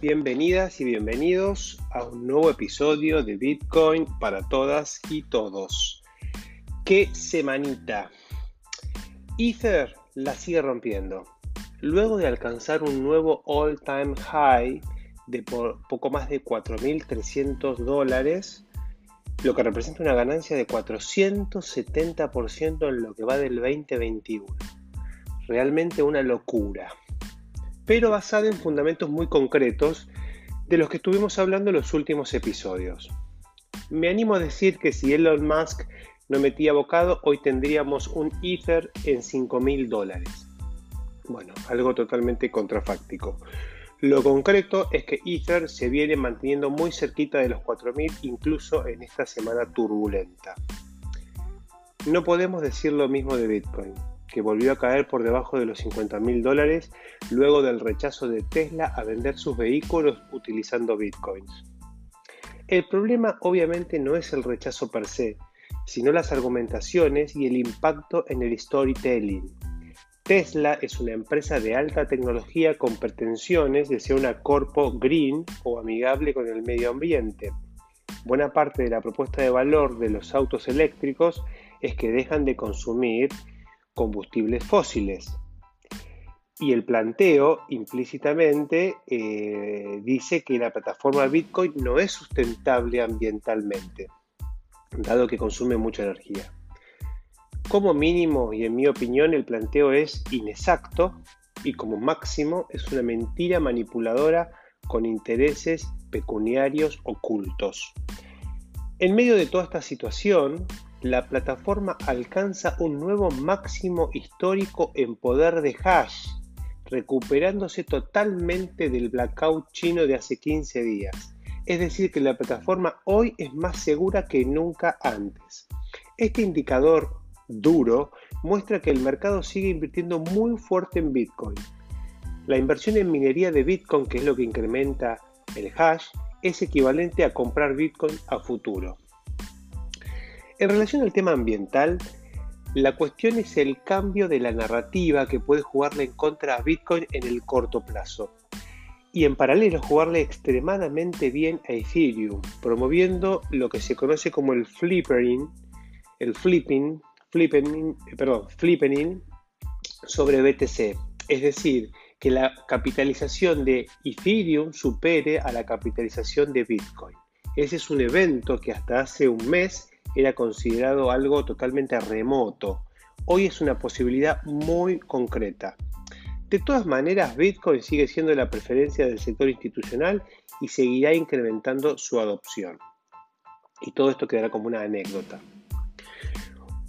bienvenidas y bienvenidos a un nuevo episodio de Bitcoin para todas y todos. ¡Qué semanita! Ether la sigue rompiendo. Luego de alcanzar un nuevo all-time high de poco más de 4.300 dólares, lo que representa una ganancia de 470% en lo que va del 2021. Realmente una locura pero basada en fundamentos muy concretos de los que estuvimos hablando en los últimos episodios. Me animo a decir que si Elon Musk no metía bocado, hoy tendríamos un Ether en 5 mil dólares. Bueno, algo totalmente contrafáctico. Lo concreto es que Ether se viene manteniendo muy cerquita de los 4.000 incluso en esta semana turbulenta. No podemos decir lo mismo de Bitcoin que volvió a caer por debajo de los 50 mil dólares luego del rechazo de Tesla a vender sus vehículos utilizando bitcoins. El problema obviamente no es el rechazo per se, sino las argumentaciones y el impacto en el storytelling. Tesla es una empresa de alta tecnología con pretensiones de ser una corpo green o amigable con el medio ambiente. Buena parte de la propuesta de valor de los autos eléctricos es que dejan de consumir combustibles fósiles. Y el planteo implícitamente eh, dice que la plataforma Bitcoin no es sustentable ambientalmente, dado que consume mucha energía. Como mínimo, y en mi opinión, el planteo es inexacto y como máximo es una mentira manipuladora con intereses pecuniarios ocultos. En medio de toda esta situación, la plataforma alcanza un nuevo máximo histórico en poder de hash, recuperándose totalmente del blackout chino de hace 15 días. Es decir, que la plataforma hoy es más segura que nunca antes. Este indicador duro muestra que el mercado sigue invirtiendo muy fuerte en Bitcoin. La inversión en minería de Bitcoin, que es lo que incrementa el hash, es equivalente a comprar Bitcoin a futuro. En relación al tema ambiental, la cuestión es el cambio de la narrativa que puede jugarle en contra a Bitcoin en el corto plazo. Y en paralelo jugarle extremadamente bien a Ethereum, promoviendo lo que se conoce como el flippering, el flipping, flipping, perdón, flippening sobre BTC. Es decir, que la capitalización de Ethereum supere a la capitalización de Bitcoin. Ese es un evento que hasta hace un mes era considerado algo totalmente remoto. Hoy es una posibilidad muy concreta. De todas maneras, Bitcoin sigue siendo la preferencia del sector institucional y seguirá incrementando su adopción. Y todo esto quedará como una anécdota.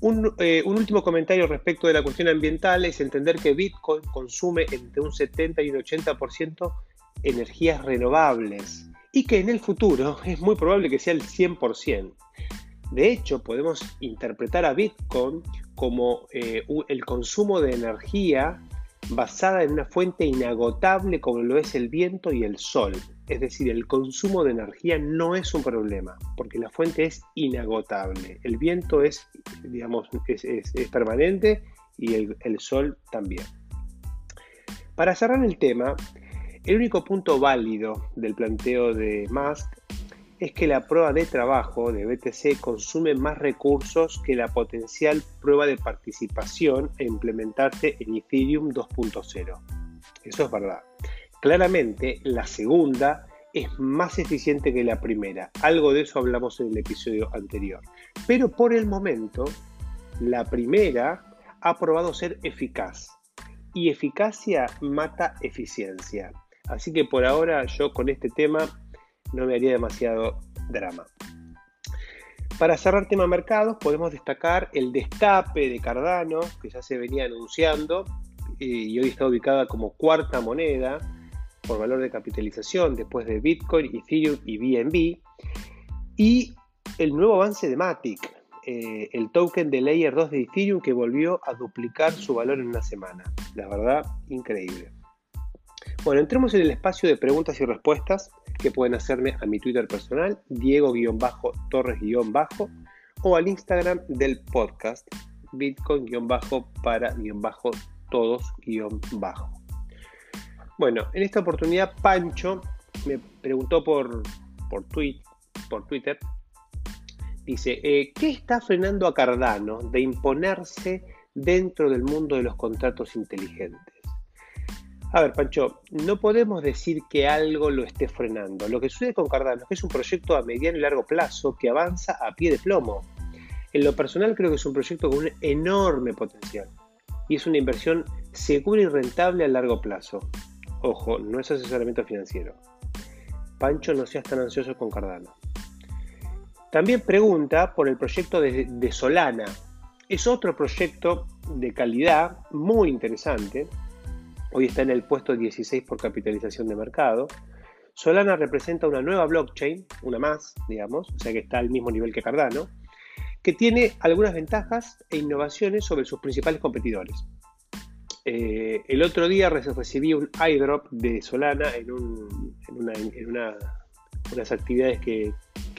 Un, eh, último comentario respecto de la cuestión ambiental es entender que Bitcoin consume entre un 70 y un 80% energías renovables y que en el futuro es muy probable que sea el 100%. De hecho, podemos interpretar a Bitcoin como eh, el consumo de energía basada en una fuente inagotable como lo es el viento y el sol. Es decir, el consumo de energía no es un problema, porque la fuente es inagotable. El viento es, digamos, es, permanente y el, el sol también. Para cerrar el tema, el único punto válido del planteo de Musk es que la prueba de trabajo de BTC consume más recursos que la potencial prueba de participación e implementarse en Ethereum 2.0. Eso es verdad. Claramente, la segunda es más eficiente que la primera. Algo de eso hablamos en el episodio anterior. Pero por el momento, la primera ha probado ser eficaz. Y eficacia mata eficiencia. Así que por ahora yo con este tema no me haría demasiado drama. Para cerrar tema mercados, podemos destacar el destape de Cardano, que ya se venía anunciando y hoy está ubicada como cuarta moneda por valor de capitalización después de Bitcoin, Ethereum y BNB. Y el nuevo avance de Matic, eh, el token de Layer 2 de Ethereum que volvió a duplicar su valor en una semana. La verdad, increíble. Bueno, entremos en el espacio de preguntas y respuestas que pueden hacerme a mi Twitter personal, Diego-Torres- o al Instagram del podcast, Bitcoin-para-todos-. Bueno, en esta oportunidad Pancho me preguntó por, por Twitter, dice, eh, ¿qué está frenando a Cardano de imponerse dentro del mundo de los contratos inteligentes? A ver, Pancho, no podemos decir que algo lo esté frenando. Lo que sucede con Cardano es que es un proyecto a mediano y largo plazo que avanza a pie de plomo. En lo personal creo que es un proyecto con un enorme potencial y es una inversión segura y rentable a largo plazo. Ojo, no es asesoramiento financiero. Pancho, no seas tan ansioso con Cardano. También pregunta por el proyecto de, Solana. Es otro proyecto de calidad muy interesante. Hoy está en el puesto 16 por capitalización de mercado. Solana representa una nueva blockchain, una más, digamos, o sea que está al mismo nivel que Cardano, que tiene algunas ventajas e innovaciones sobre sus principales competidores. Eh, el otro día recibí un iDrop de Solana en, unas actividades que,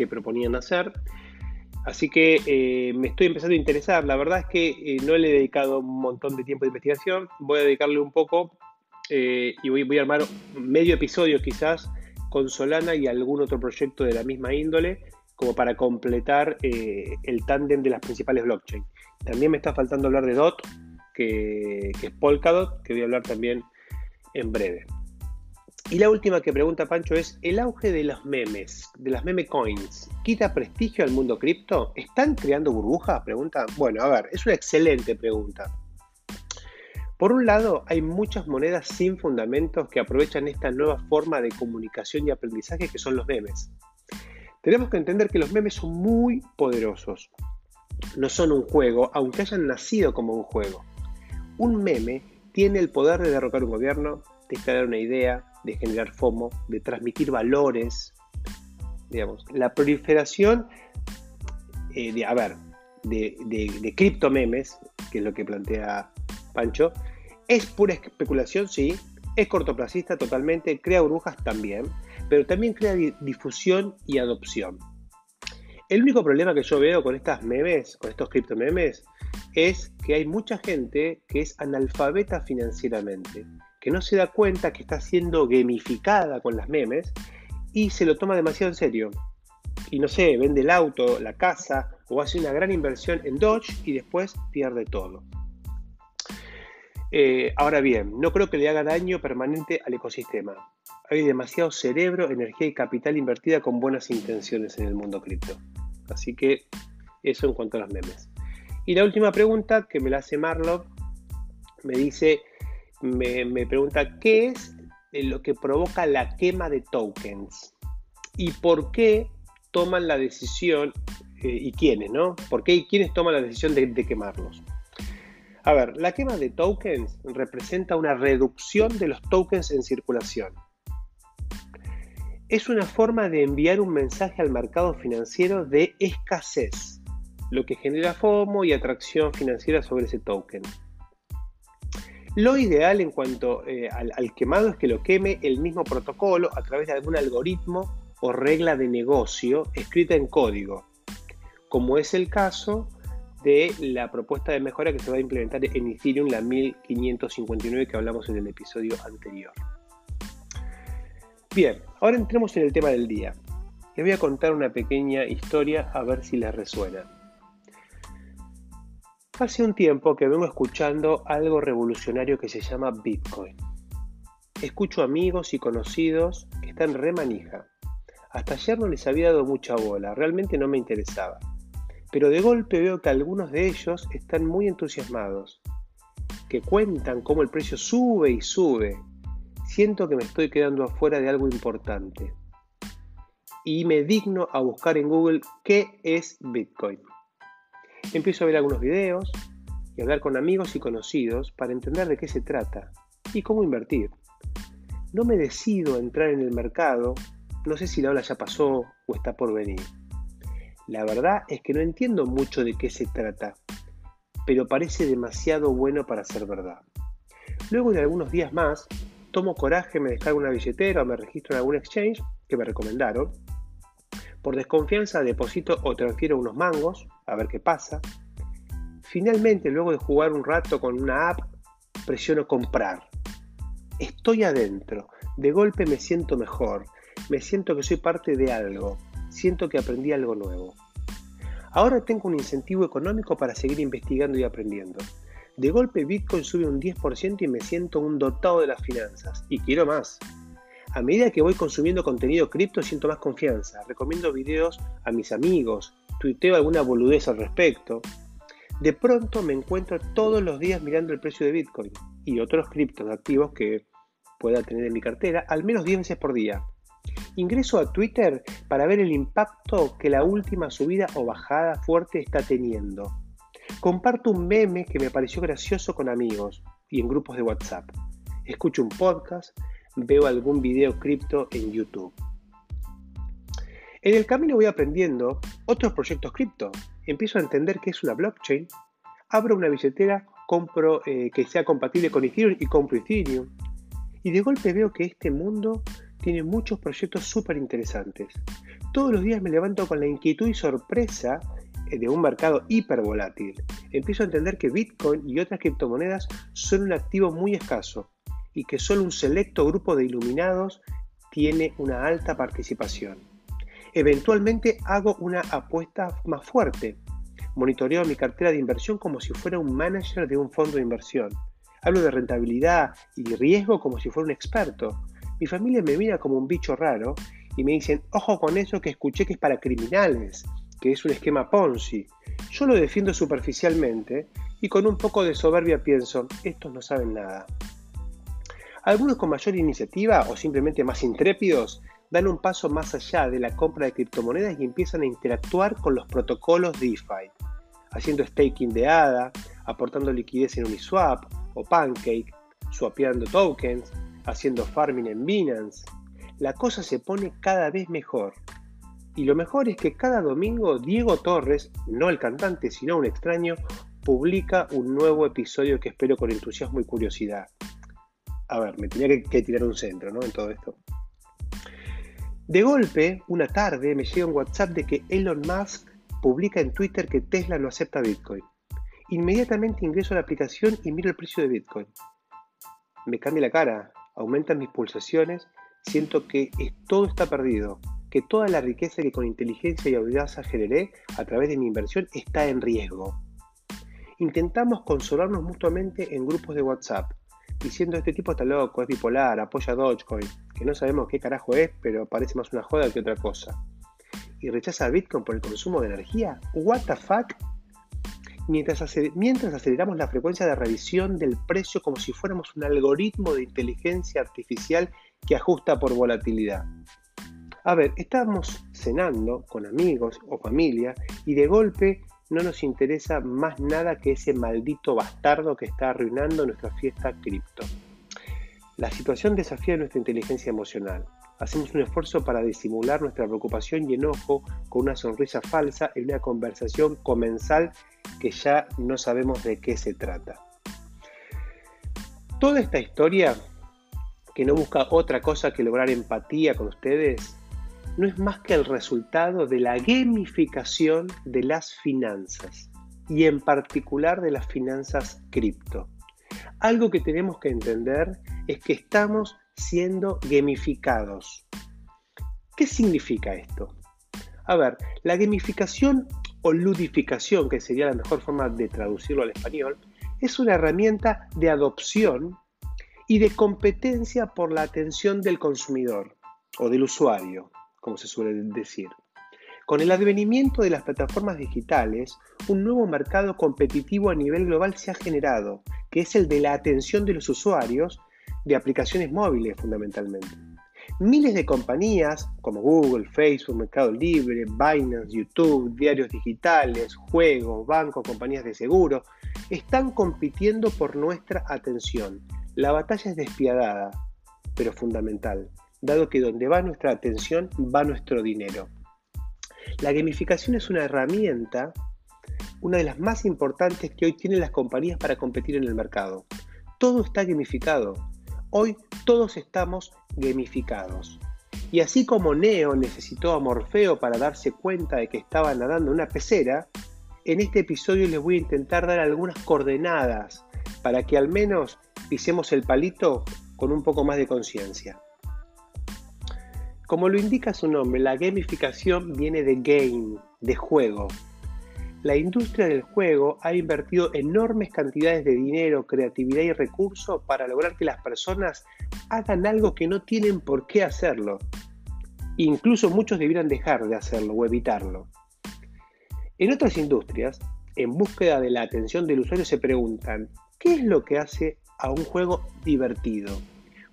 proponían hacer. Así que eh, me estoy empezando a interesar. La verdad es que eh, no le he dedicado un montón de tiempo de investigación. Voy a dedicarle un poco y voy, a armar medio episodio quizás con Solana y algún otro proyecto de la misma índole como para completar el tándem de las principales blockchains. También me está faltando hablar de DOT, que, es Polkadot, que voy a hablar también en breve. Y la última que pregunta Pancho es, ¿el auge de los memes, de las meme coins, quita prestigio al mundo cripto? ¿Están creando burbujas? Pregunta. Bueno, a ver, es una excelente pregunta. Por un lado, hay muchas monedas sin fundamentos que aprovechan esta nueva forma de comunicación y aprendizaje que son los memes. Tenemos que entender que los memes son muy poderosos. No son un juego, aunque hayan nacido como un juego. Un meme tiene el poder de derrocar un gobierno, de crear una idea, de generar FOMO, de transmitir valores. Digamos, la proliferación eh, de, a ver, de, de, criptomemes, que es lo que plantea Pancho, es pura especulación, sí, es cortoplacista totalmente, crea burbujas también, pero también crea difusión y adopción. El único problema que yo veo con estas memes, con estos criptomemes, es que hay mucha gente que es analfabeta financieramente, que no se da cuenta que está siendo gamificada con las memes y se lo toma demasiado en serio. Y no sé, vende el auto, la casa o hace una gran inversión en Dodge y después pierde todo. Eh, ahora bien, no creo que le haga daño permanente al ecosistema. Hay demasiado cerebro, energía y capital invertida con buenas intenciones en el mundo cripto. Así que eso en cuanto a los memes. Y la última pregunta que me la hace Marlow, me dice, me, pregunta, ¿qué es lo que provoca la quema de tokens? ¿Y por qué toman la decisión, eh, y quiénes, ¿no? ¿Por qué y quiénes toman la decisión de, de quemarlos? A ver, la quema de tokens representa una reducción de los tokens en circulación. Es una forma de enviar un mensaje al mercado financiero de escasez lo que genera FOMO y atracción financiera sobre ese token. Lo ideal en cuanto eh, al, quemado es que lo queme el mismo protocolo a través de algún algoritmo o regla de negocio escrita en código, como es el caso de la propuesta de mejora que se va a implementar en Ethereum, la 1559 que hablamos en el episodio anterior. Bien, ahora entremos en el tema del día. Les voy a contar una pequeña historia a ver si les resuena. Hace un tiempo que vengo escuchando algo revolucionario que se llama Bitcoin. Escucho amigos y conocidos que están re manija. Hasta ayer no les había dado mucha bola, realmente no me interesaba. Pero de golpe veo que algunos de ellos están muy entusiasmados, que cuentan cómo el precio sube y sube. Siento que me estoy quedando afuera de algo importante. Y me digno a buscar en Google qué es Bitcoin. Empiezo a ver algunos videos y hablar con amigos y conocidos para entender de qué se trata y cómo invertir. No me decido a entrar en el mercado, no sé si la ola ya pasó o está por venir. La verdad es que no entiendo mucho de qué se trata, pero parece demasiado bueno para ser verdad. Luego de algunos días más, tomo coraje, me descargo una billetera o me registro en algún exchange que me recomendaron. Por desconfianza deposito o transfiero unos mangos a ver qué pasa. Finalmente, luego de jugar un rato con una app, presiono comprar. Estoy adentro, de golpe me siento mejor. me siento que soy parte de algo, siento que aprendí algo nuevo. Ahora tengo un incentivo económico para seguir investigando y aprendiendo. De golpe Bitcoin sube un 10% y me siento un dotado de las finanzas. Y quiero más. A medida que voy consumiendo contenido cripto siento más confianza. Recomiendo videos a mis amigos. Tuiteo alguna boludez al respecto. De pronto me encuentro todos los días mirando el precio de Bitcoin y otros criptos activos que pueda tener en mi cartera al menos 10 veces por día. Ingreso a Twitter para ver el impacto que la última subida o bajada fuerte está teniendo. Comparto un meme que me pareció gracioso con amigos y en grupos de WhatsApp. Escucho un podcast, veo algún video cripto en YouTube. En el camino voy aprendiendo otros proyectos cripto. Empiezo a entender qué es una blockchain. Abro una billetera, compro eh, que sea compatible con Ethereum y compro Ethereum. Y de golpe veo que este mundo tiene muchos proyectos súper interesantes. Todos los días me levanto con la inquietud y sorpresa eh, de un mercado hiper volátil. Empiezo a entender que Bitcoin y otras criptomonedas son un activo muy escaso y que solo un selecto grupo de iluminados tiene una alta participación. Eventualmente hago una apuesta más fuerte. Monitoreo mi cartera de inversión como si fuera un manager de un fondo de inversión. Hablo de rentabilidad y riesgo como si fuera un experto. Mi familia me mira como un bicho raro y me dicen, ojo con eso que escuché que es para criminales, que es un esquema Ponzi. Yo lo defiendo superficialmente y con un poco de soberbia pienso, estos no saben nada. Algunos con mayor iniciativa o simplemente más intrépidos dan un paso más allá de la compra de criptomonedas y empiezan a interactuar con los protocolos DeFi, haciendo staking de ADA, aportando liquidez en Uniswap o Pancake, swapeando tokens, haciendo farming en Binance. La cosa se pone cada vez mejor. Y lo mejor es que cada domingo Diego Torres, no el cantante, sino un extraño, publica un nuevo episodio que espero con entusiasmo y curiosidad. A ver, me tenía que, tirar un centro, ¿no? En todo esto. De golpe, una tarde, me llega un WhatsApp de que Elon Musk publica en Twitter que Tesla no acepta Bitcoin. Inmediatamente ingreso a la aplicación y miro el precio de Bitcoin. Me cambia la cara aumentan mis pulsaciones, siento que todo está perdido, que toda la riqueza que con inteligencia y audacia generé a través de mi inversión está en riesgo. Intentamos consolarnos mutuamente en grupos de WhatsApp, diciendo este tipo está loco, es bipolar, apoya Dogecoin, que no sabemos qué carajo es, pero parece más una joda que otra cosa. Y rechaza Bitcoin por el consumo de energía. What the fuck? Mientras, aceleramos la frecuencia de revisión del precio como si fuéramos un algoritmo de inteligencia artificial que ajusta por volatilidad. A ver, estamos cenando con amigos o familia y de golpe no nos interesa más nada que ese maldito bastardo que está arruinando nuestra fiesta cripto. La situación desafía nuestra inteligencia emocional. Hacemos un esfuerzo para disimular nuestra preocupación y enojo con una sonrisa falsa en una conversación comensal que ya no sabemos de qué se trata. Toda esta historia, que no busca otra cosa que lograr empatía con ustedes, no es más que el resultado de la gamificación de las finanzas y en particular de las finanzas cripto. Algo que tenemos que entender es que estamos siendo gamificados. ¿Qué significa esto? A ver, la gamificación o ludificación, que sería la mejor forma de traducirlo al español, es una herramienta de adopción y de competencia por la atención del consumidor o del usuario, como se suele decir. Con el advenimiento de las plataformas digitales, un nuevo mercado competitivo a nivel global se ha generado, que es el de la atención de los usuarios de aplicaciones móviles fundamentalmente. Miles de compañías como Google, Facebook, Mercado Libre, Binance, YouTube, diarios digitales, juegos, bancos, compañías de seguro, están compitiendo por nuestra atención. La batalla es despiadada, pero fundamental, dado que donde va nuestra atención va nuestro dinero. La gamificación es una herramienta, una de las más importantes que hoy tienen las compañías para competir en el mercado. Todo está gamificado, Hoy todos estamos gamificados. Y así como Neo necesitó a Morfeo para darse cuenta de que estaba nadando en una pecera, en este episodio les voy a intentar dar algunas coordenadas para que al menos pisemos el palito con un poco más de conciencia. Como lo indica su nombre, la gamificación viene de game, de juego. La industria del juego ha invertido enormes cantidades de dinero, creatividad y recursos para lograr que las personas hagan algo que no tienen por qué hacerlo. Incluso muchos debieran dejar de hacerlo o evitarlo. En otras industrias, en búsqueda de la atención del usuario se preguntan, ¿qué es lo que hace a un juego divertido?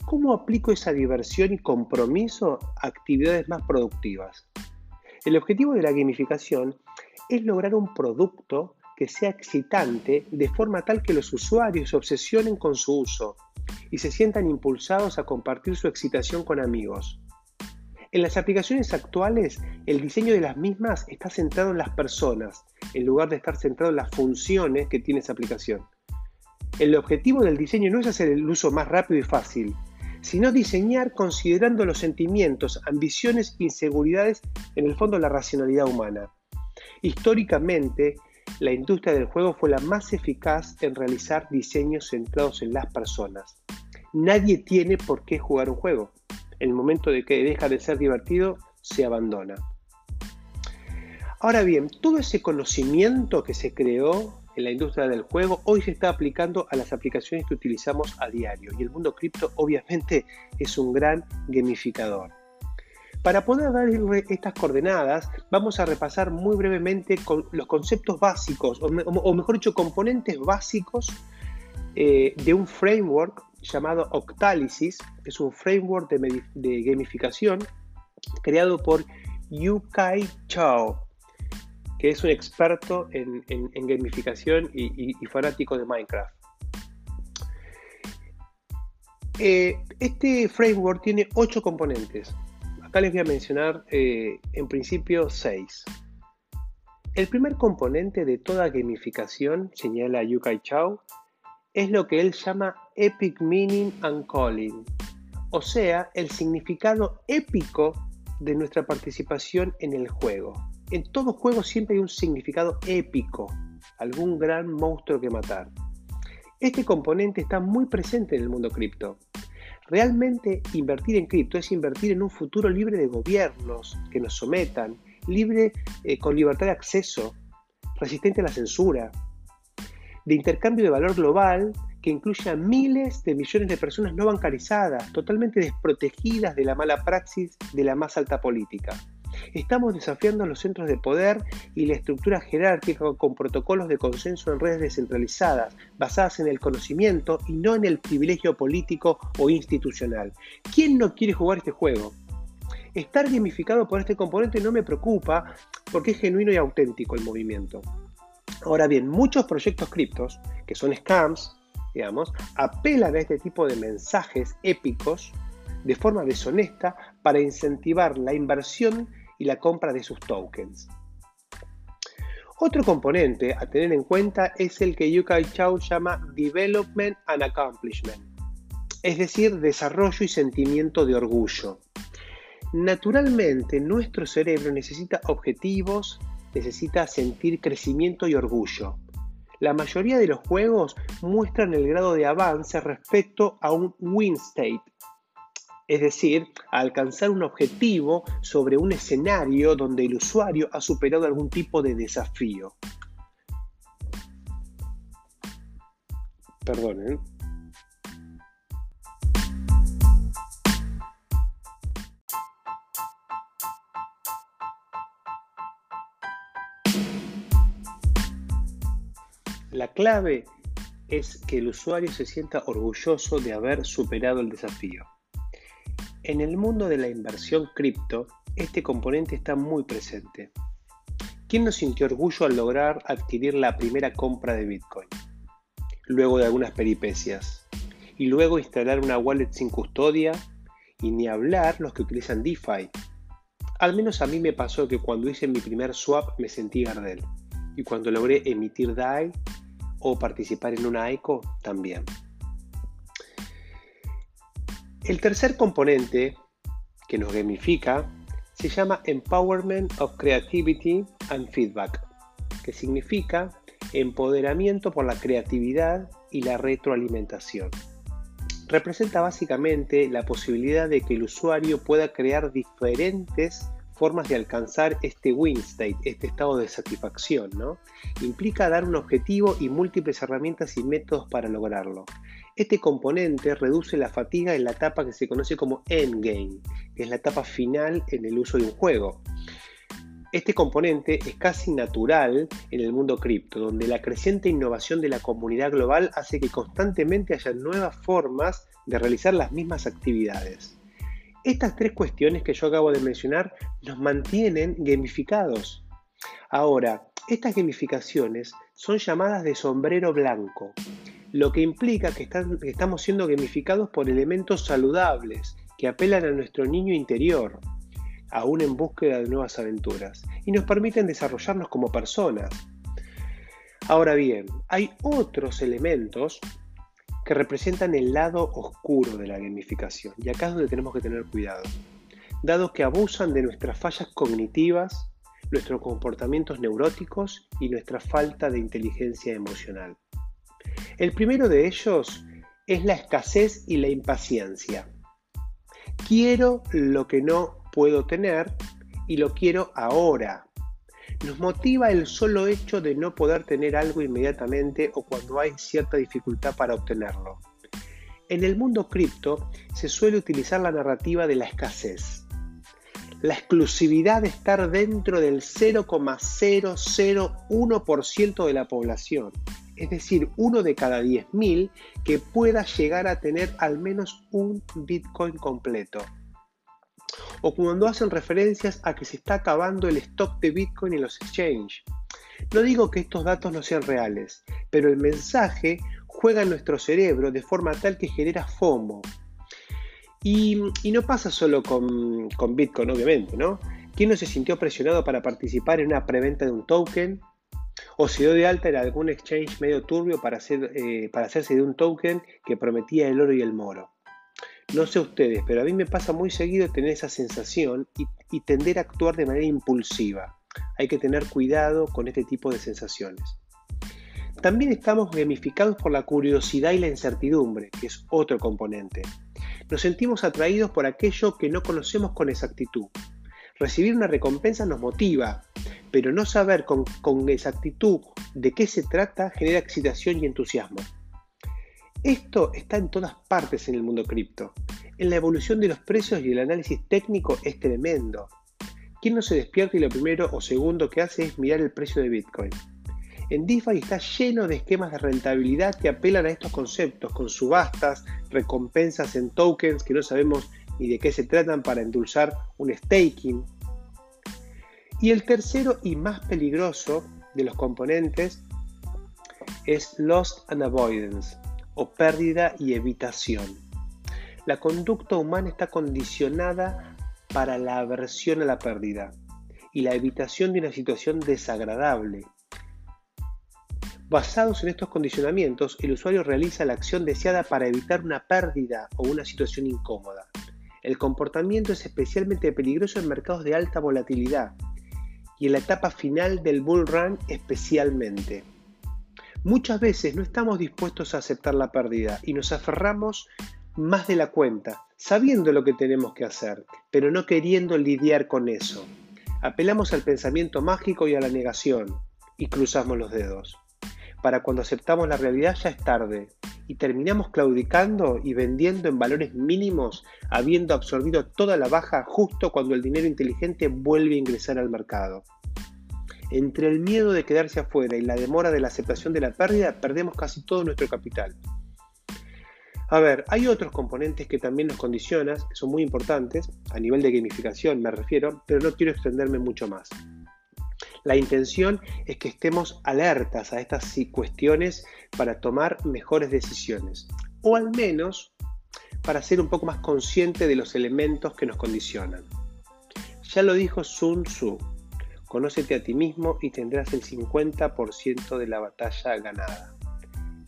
¿Cómo aplico esa diversión y compromiso a actividades más productivas? El objetivo de la gamificación es lograr un producto que sea excitante de forma tal que los usuarios se obsesionen con su uso y se sientan impulsados a compartir su excitación con amigos. En las aplicaciones actuales, el diseño de las mismas está centrado en las personas, en lugar de estar centrado en las funciones que tiene esa aplicación. El objetivo del diseño no es hacer el uso más rápido y fácil, sino diseñar considerando los sentimientos, ambiciones inseguridades, en el fondo la racionalidad humana. Históricamente, la industria del juego fue la más eficaz en realizar diseños centrados en las personas. Nadie tiene por qué jugar un juego. En el momento de que deja de ser divertido, se abandona. Ahora bien, todo ese conocimiento que se creó en la industria del juego hoy se está aplicando a las aplicaciones que utilizamos a diario y el mundo cripto obviamente es un gran gamificador. Para poder dar estas coordenadas, vamos a repasar muy brevemente los conceptos básicos, o, mejor dicho, componentes básicos eh, de un framework llamado Octalysis, que es un framework de, gamificación creado por Yu Kai Chao que es un experto en, gamificación y, fanático de Minecraft. Eh, este framework tiene ocho componentes. Acá les voy a mencionar eh, en principio seis. El primer componente de toda gamificación, señala Yukai Chao, es lo que él llama Epic Meaning and Calling, o sea, el significado épico de nuestra participación en el juego en todo juego siempre hay un significado épico, algún gran monstruo que matar. Este componente está muy presente en el mundo cripto. Realmente invertir en cripto es invertir en un futuro libre de gobiernos que nos sometan, libre eh, con libertad de acceso, resistente a la censura, de intercambio de valor global que incluya miles de millones de personas no bancarizadas, totalmente desprotegidas de la mala praxis de la más alta política. Estamos desafiando los centros de poder y la estructura jerárquica con protocolos de consenso en redes descentralizadas, basadas en el conocimiento y no en el privilegio político o institucional. ¿Quién no quiere jugar este juego? Estar gamificado por este componente no me preocupa porque es genuino y auténtico el movimiento. Ahora bien, muchos proyectos criptos, que son scams, digamos, apelan a este tipo de mensajes épicos de forma deshonesta para incentivar la inversión y la compra de sus tokens. Otro componente a tener en cuenta es el que Yukai Chao llama Development and Accomplishment, es decir, desarrollo y sentimiento de orgullo. Naturalmente, nuestro cerebro necesita objetivos, necesita sentir crecimiento y orgullo. La mayoría de los juegos muestran el grado de avance respecto a un win state, es decir, alcanzar un objetivo sobre un escenario donde el usuario ha superado algún tipo de desafío. Perdonen. La clave es que el usuario se sienta orgulloso de haber superado el desafío. En el mundo de la inversión cripto, este componente está muy presente. ¿Quién no sintió orgullo al lograr adquirir la primera compra de Bitcoin? Luego de algunas peripecias. Y luego instalar una wallet sin custodia y ni hablar los que utilizan DeFi. Al menos a mí me pasó que cuando hice mi primer swap me sentí Gardel. Y cuando logré emitir DAI o participar en una ICO también. El tercer componente que nos gamifica se llama Empowerment of Creativity and Feedback, que significa empoderamiento por la creatividad y la retroalimentación. representa básicamente la posibilidad de que el usuario pueda crear diferentes formas de alcanzar este win state, este estado de satisfacción, ¿no? Implica dar un objetivo y múltiples herramientas y métodos para lograrlo. Este componente reduce la fatiga en la etapa que se conoce como endgame, que es la etapa final en el uso de un juego. Este componente es casi natural en el mundo cripto, donde la creciente innovación de la comunidad global hace que constantemente haya nuevas formas de realizar las mismas actividades. Estas tres cuestiones que yo acabo de mencionar nos mantienen gamificados. Ahora, estas gamificaciones son llamadas de sombrero blanco, lo que implica que, estamos siendo gamificados por elementos saludables que apelan a nuestro niño interior aún en búsqueda de nuevas aventuras, y nos permiten desarrollarnos como personas. Ahora bien, hay otros elementos que representan el lado oscuro de la gamificación, y acá es donde tenemos que tener cuidado, dado que abusan de nuestras fallas cognitivas, nuestros comportamientos neuróticos y nuestra falta de inteligencia emocional. El primero de ellos es la escasez y la impaciencia. Quiero lo que no puedo tener y lo quiero ahora. Nos motiva el solo hecho de no poder tener algo inmediatamente o cuando hay cierta dificultad para obtenerlo. En el mundo cripto se suele utilizar la narrativa de la escasez. La exclusividad de estar dentro del 0,001% de la población, es decir, uno de cada 10.000 que pueda llegar a tener al menos un Bitcoin completo o cuando hacen referencias a que se está acabando el stock de Bitcoin en los exchanges. No digo que estos datos no sean reales, pero el mensaje juega en nuestro cerebro de forma tal que genera FOMO. Y, no pasa solo con, Bitcoin, obviamente, ¿no? ¿Quién no se sintió presionado para participar en una preventa de un token? ¿O se dio de alta en algún exchange medio turbio para, hacer, eh, para hacerse de un token que prometía el oro y el moro? No sé ustedes, pero a mí me pasa muy seguido tener esa sensación y, tender a actuar de manera impulsiva. Hay que tener cuidado con este tipo de sensaciones. También estamos gamificados por la curiosidad y la incertidumbre, que es otro componente. Nos sentimos atraídos por aquello que no conocemos con exactitud. Recibir una recompensa nos motiva, pero no saber con, exactitud de qué se trata genera excitación y entusiasmo. Esto está en todas partes en el mundo cripto. En la evolución de los precios y el análisis técnico es tremendo. ¿Quién no se despierta y lo primero o segundo que hace es mirar el precio de Bitcoin? En DeFi está lleno de esquemas de rentabilidad que apelan a estos conceptos, con subastas, recompensas en tokens que no sabemos ni de qué se tratan para endulzar un staking. Y el tercero y más peligroso de los componentes es Lost and Avoidance o pérdida y evitación. La conducta humana está condicionada para la aversión a la pérdida y la evitación de una situación desagradable. Basados en estos condicionamientos, el usuario realiza la acción deseada para evitar una pérdida o una situación incómoda. El comportamiento es especialmente peligroso en mercados de alta volatilidad y en la etapa final del bull run especialmente. Muchas veces no estamos dispuestos a aceptar la pérdida y nos aferramos más de la cuenta, sabiendo lo que tenemos que hacer, pero no queriendo lidiar con eso. Apelamos al pensamiento mágico y a la negación y cruzamos los dedos. Para cuando aceptamos la realidad ya es tarde y terminamos claudicando y vendiendo en valores mínimos, habiendo absorbido toda la baja justo cuando el dinero inteligente vuelve a ingresar al mercado. Entre el miedo de quedarse afuera y la demora de la aceptación de la pérdida, perdemos casi todo nuestro capital. A ver, hay otros componentes que también nos condicionan, que son muy importantes, a nivel de gamificación me refiero, pero no quiero extenderme mucho más. La intención es que estemos alertas a estas cuestiones para tomar mejores decisiones, o al menos para ser un poco más consciente de los elementos que nos condicionan. Ya lo dijo Sun Tzu, Conócete a ti mismo y tendrás el 50% de la batalla ganada.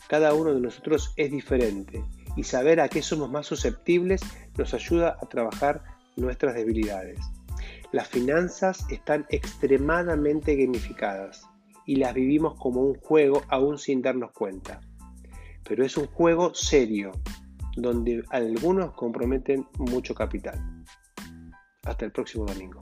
Cada uno de nosotros es diferente y saber a qué somos más susceptibles nos ayuda a trabajar nuestras debilidades. Las finanzas están extremadamente gamificadas y las vivimos como un juego aún sin darnos cuenta. Pero es un juego serio donde algunos comprometen mucho capital. Hasta el próximo domingo.